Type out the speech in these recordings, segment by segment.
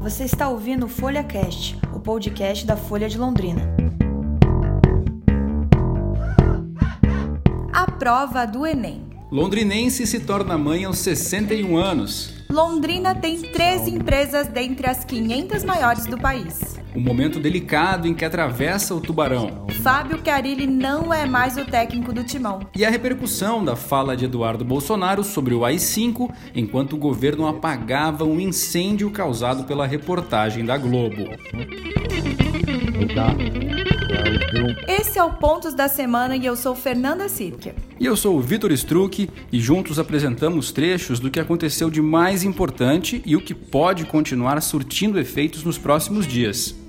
Você está ouvindo o Folha Cast, o podcast da Folha de Londrina. A prova do Enem. Londrinense se torna mãe aos 61 anos. Londrina tem três empresas dentre as 500 maiores do país. Um momento delicado em que atravessa o tubarão. Fábio Carilli não é mais o técnico do timão. E a repercussão da fala de Eduardo Bolsonaro sobre o AI-5 enquanto o governo apagava um incêndio causado pela reportagem da Globo. Esse é o Pontos da Semana e eu sou Fernanda Sirker. E eu sou o Vitor Struck e juntos apresentamos trechos do que aconteceu de mais importante e o que pode continuar surtindo efeitos nos próximos dias.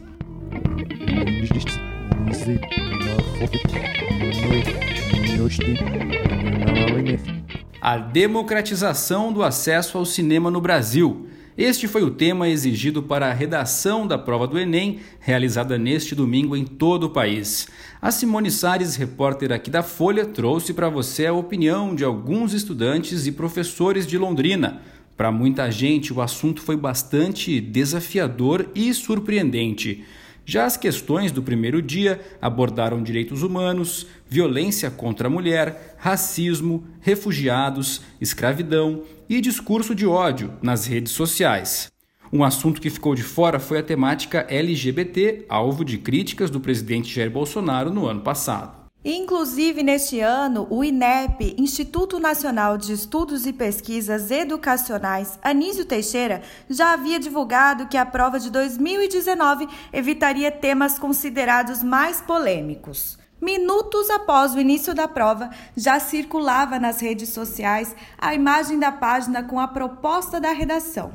A democratização do acesso ao cinema no Brasil. Este foi o tema exigido para a redação da prova do Enem, realizada neste domingo em todo o país. A Simone Sares, repórter aqui da Folha, trouxe para você a opinião de alguns estudantes e professores de Londrina. Para muita gente, o assunto foi bastante desafiador e surpreendente. Já as questões do primeiro dia abordaram direitos humanos, violência contra a mulher, racismo, refugiados, escravidão e discurso de ódio nas redes sociais. Um assunto que ficou de fora foi a temática LGBT, alvo de críticas do presidente Jair Bolsonaro no ano passado. Inclusive, neste ano, o INEP, Instituto Nacional de Estudos e Pesquisas Educacionais, Anísio Teixeira, já havia divulgado que a prova de 2019 evitaria temas considerados mais polêmicos. Minutos após o início da prova, já circulava nas redes sociais a imagem da página com a proposta da redação.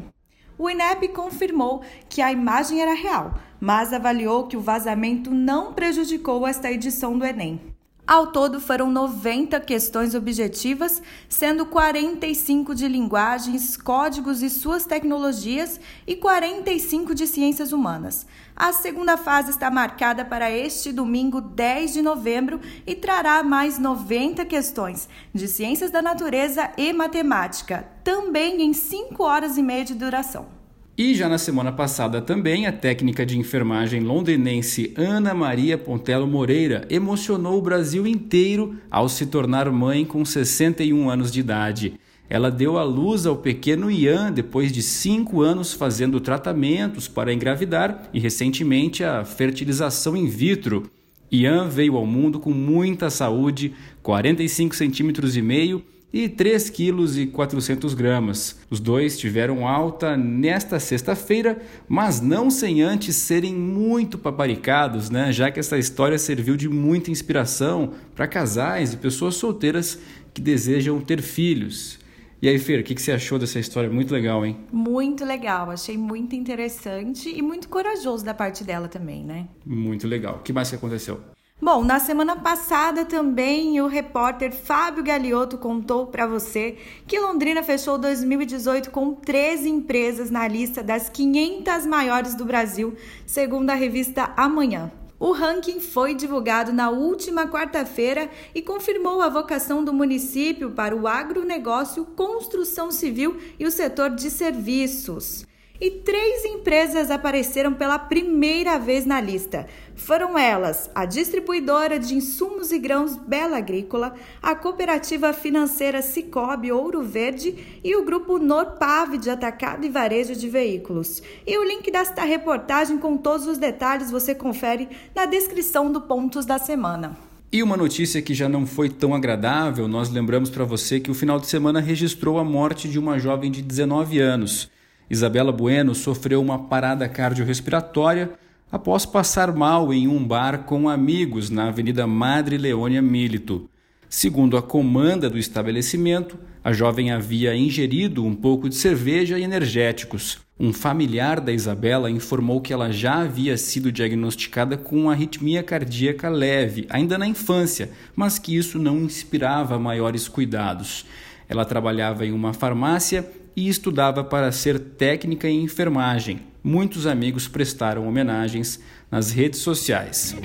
O INEP confirmou que a imagem era real, mas avaliou que o vazamento não prejudicou esta edição do Enem. Ao todo, foram 90 questões objetivas, sendo 45 de linguagens, códigos e suas tecnologias e 45 de ciências humanas. A segunda fase está marcada para este domingo, 10 de novembro, e trará mais 90 questões de ciências da natureza e matemática, também em 5 horas e meia de duração. E já na semana passada também, a técnica de enfermagem londrinense Ana Maria Pontello Moreira emocionou o Brasil inteiro ao se tornar mãe com 61 anos de idade. Ela deu à luz ao pequeno Ian depois de cinco anos fazendo tratamentos para engravidar e recentemente a fertilização in vitro. Ian veio ao mundo com muita saúde, 45 centímetros e meio e 3 quilos e 400 gramas. Os dois tiveram alta nesta sexta-feira, mas não sem antes serem muito paparicados, né? Já que essa história serviu de muita inspiração para casais e pessoas solteiras que desejam ter filhos. E aí, Fer, o que, que você achou dessa história? Muito legal, hein? Muito legal, achei muito interessante e muito corajoso da parte dela também, né? Muito legal. O que mais que aconteceu? Bom, na semana passada também o repórter Fábio Galiotto contou para você que Londrina fechou 2018 com 13 empresas na lista das 500 maiores do Brasil, segundo a revista Amanhã. O ranking foi divulgado na última quarta-feira e confirmou a vocação do município para o agronegócio, construção civil e o setor de serviços e três empresas apareceram pela primeira vez na lista. Foram elas a distribuidora de insumos e grãos Bela Agrícola, a cooperativa financeira Cicobi Ouro Verde e o grupo Norpave de atacado e varejo de veículos. E o link desta reportagem com todos os detalhes você confere na descrição do Pontos da Semana. E uma notícia que já não foi tão agradável, nós lembramos para você que o final de semana registrou a morte de uma jovem de 19 anos. Isabela Bueno sofreu uma parada cardiorrespiratória após passar mal em um bar com amigos na Avenida Madre Leônia Milito. Segundo a comanda do estabelecimento, a jovem havia ingerido um pouco de cerveja e energéticos. Um familiar da Isabela informou que ela já havia sido diagnosticada com arritmia cardíaca leve, ainda na infância, mas que isso não inspirava maiores cuidados. Ela trabalhava em uma farmácia e estudava para ser técnica em enfermagem. Muitos amigos prestaram homenagens nas redes sociais.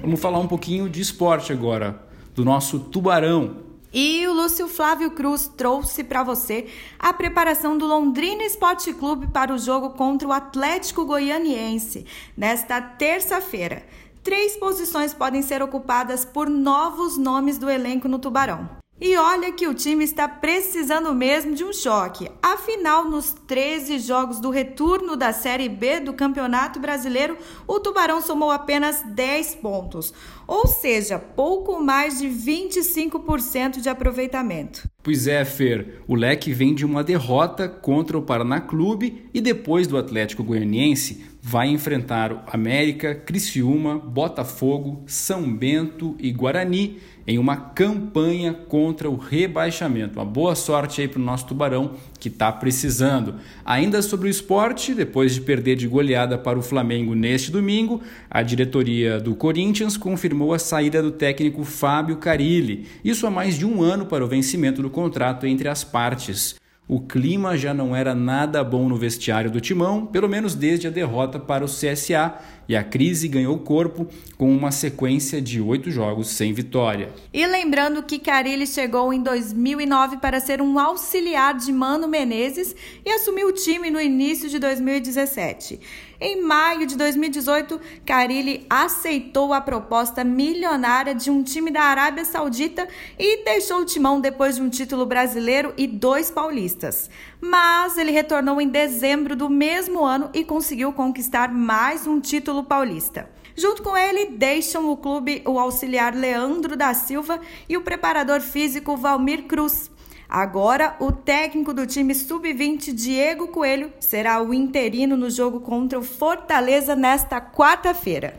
Vamos falar um pouquinho de esporte agora, do nosso Tubarão. E o Lúcio Flávio Cruz trouxe para você a preparação do Londrina Esporte Clube para o jogo contra o Atlético Goianiense nesta terça-feira. Três posições podem ser ocupadas por novos nomes do elenco no Tubarão. E olha que o time está precisando mesmo de um choque. Afinal, nos 13 jogos do retorno da Série B do Campeonato Brasileiro, o Tubarão somou apenas 10 pontos, ou seja, pouco mais de 25% de aproveitamento. Pois é, Fer, o Leque vem de uma derrota contra o Paraná Clube e depois do Atlético Goianiense vai enfrentar América, Criciúma, Botafogo, São Bento e Guarani em uma campanha contra o rebaixamento. Uma boa sorte aí para o nosso Tubarão que está precisando. Ainda sobre o esporte, depois de perder de goleada para o Flamengo neste domingo, a diretoria do Corinthians confirmou a saída do técnico Fábio Carilli. Isso há mais de um ano para o vencimento do contrato entre as partes. O clima já não era nada bom no vestiário do Timão, pelo menos desde a derrota para o CSA, e a crise ganhou corpo com uma sequência de oito jogos sem vitória. E lembrando que Carilli chegou em 2009 para ser um auxiliar de Mano Menezes e assumiu o time no início de 2017. Em maio de 2018, Carilli aceitou a proposta milionária de um time da Arábia Saudita e deixou o timão depois de um título brasileiro e dois paulistas. Mas ele retornou em dezembro do mesmo ano e conseguiu conquistar mais um título paulista. Junto com ele, deixam o clube o auxiliar Leandro da Silva e o preparador físico Valmir Cruz. Agora, o técnico do time sub-20, Diego Coelho, será o interino no jogo contra o Fortaleza nesta quarta-feira.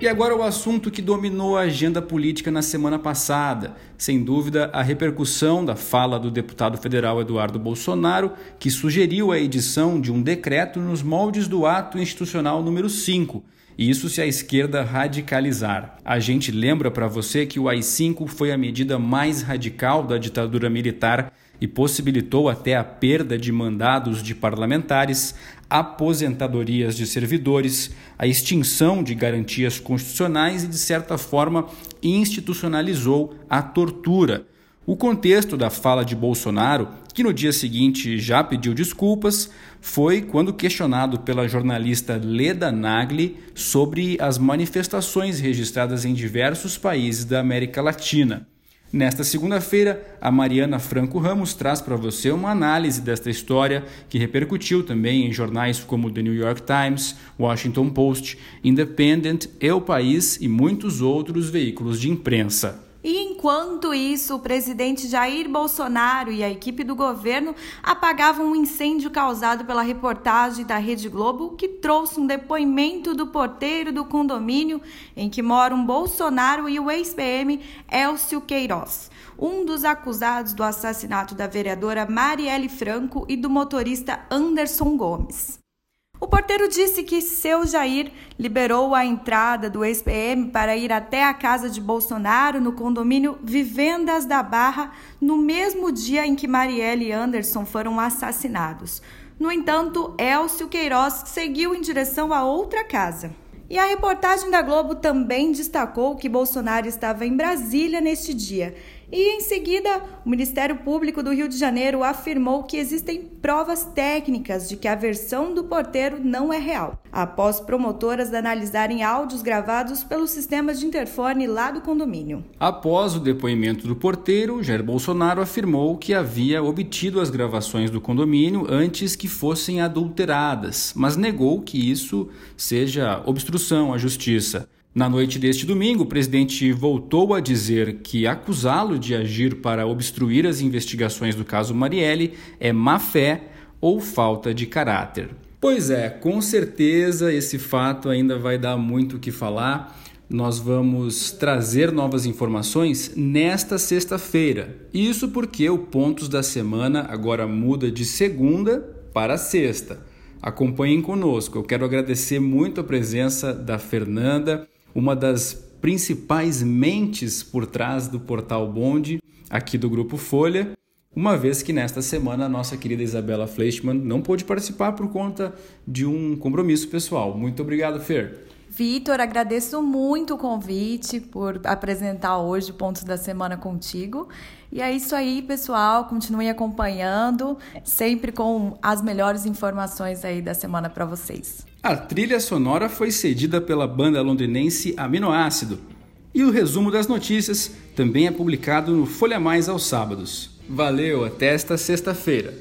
E agora o assunto que dominou a agenda política na semana passada. Sem dúvida, a repercussão da fala do deputado federal Eduardo Bolsonaro, que sugeriu a edição de um decreto nos moldes do ato institucional número 5 isso se a esquerda radicalizar. A gente lembra para você que o AI-5 foi a medida mais radical da ditadura militar e possibilitou até a perda de mandados de parlamentares, aposentadorias de servidores, a extinção de garantias constitucionais e, de certa forma, institucionalizou a tortura. O contexto da fala de Bolsonaro, que no dia seguinte já pediu desculpas, foi quando questionado pela jornalista Leda Nagli sobre as manifestações registradas em diversos países da América Latina. Nesta segunda-feira, a Mariana Franco Ramos traz para você uma análise desta história que repercutiu também em jornais como The New York Times, Washington Post, Independent, El País e muitos outros veículos de imprensa. Enquanto isso, o presidente Jair Bolsonaro e a equipe do governo apagavam um incêndio causado pela reportagem da Rede Globo, que trouxe um depoimento do porteiro do condomínio em que moram Bolsonaro e o ex-PM Elcio Queiroz, um dos acusados do assassinato da vereadora Marielle Franco e do motorista Anderson Gomes. O porteiro disse que seu Jair liberou a entrada do ex-PM para ir até a casa de Bolsonaro no condomínio Vivendas da Barra no mesmo dia em que Marielle e Anderson foram assassinados. No entanto, Elcio Queiroz seguiu em direção a outra casa. E a reportagem da Globo também destacou que Bolsonaro estava em Brasília neste dia e em seguida, o Ministério Público do Rio de Janeiro afirmou que existem provas técnicas de que a versão do porteiro não é real, após promotoras analisarem áudios gravados pelos sistemas de interfone lá do condomínio. Após o depoimento do porteiro, Jair Bolsonaro afirmou que havia obtido as gravações do condomínio antes que fossem adulteradas, mas negou que isso seja obstrução à justiça. Na noite deste domingo, o presidente voltou a dizer que acusá-lo de agir para obstruir as investigações do caso Marielle é má fé ou falta de caráter. Pois é, com certeza esse fato ainda vai dar muito o que falar. Nós vamos trazer novas informações nesta sexta-feira. Isso porque o Pontos da Semana agora muda de segunda para sexta. Acompanhem conosco. Eu quero agradecer muito a presença da Fernanda uma das principais mentes por trás do portal Bonde, aqui do Grupo Folha, uma vez que nesta semana a nossa querida Isabela Fleischmann não pôde participar por conta de um compromisso pessoal. Muito obrigado, Fer. Vitor, agradeço muito o convite por apresentar hoje o Pontos da Semana contigo. E é isso aí, pessoal. Continue acompanhando, sempre com as melhores informações aí da semana para vocês. A trilha sonora foi cedida pela banda londrinense Aminoácido. E o resumo das notícias também é publicado no Folha Mais aos sábados. Valeu, até esta sexta-feira.